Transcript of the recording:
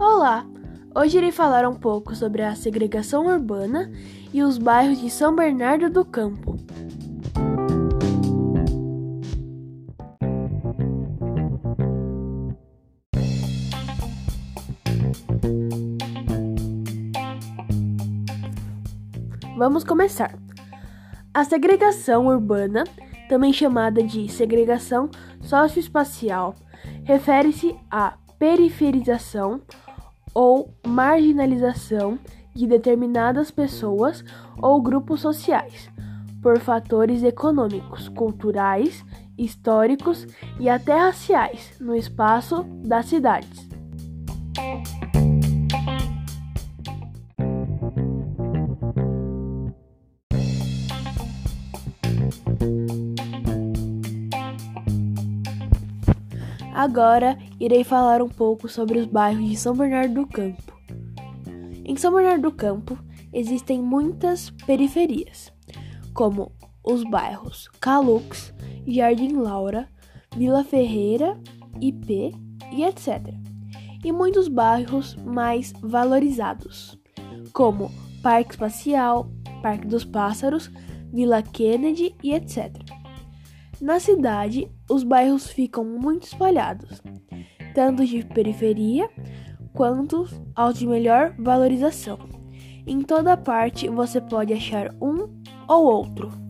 Olá! Hoje irei falar um pouco sobre a segregação urbana e os bairros de São Bernardo do Campo. Vamos começar. A segregação urbana, também chamada de segregação socioespacial, refere-se à periferização ou marginalização de determinadas pessoas ou grupos sociais por fatores econômicos, culturais, históricos e até raciais no espaço das cidades. Agora irei falar um pouco sobre os bairros de São Bernardo do Campo. Em São Bernardo do Campo existem muitas periferias, como os bairros Calux, Jardim Laura, Vila Ferreira, IP e etc. E muitos bairros mais valorizados, como Parque Espacial, Parque dos Pássaros, Vila Kennedy e etc. Na cidade, os bairros ficam muito espalhados, tanto de periferia quanto aos de melhor valorização. Em toda parte você pode achar um ou outro.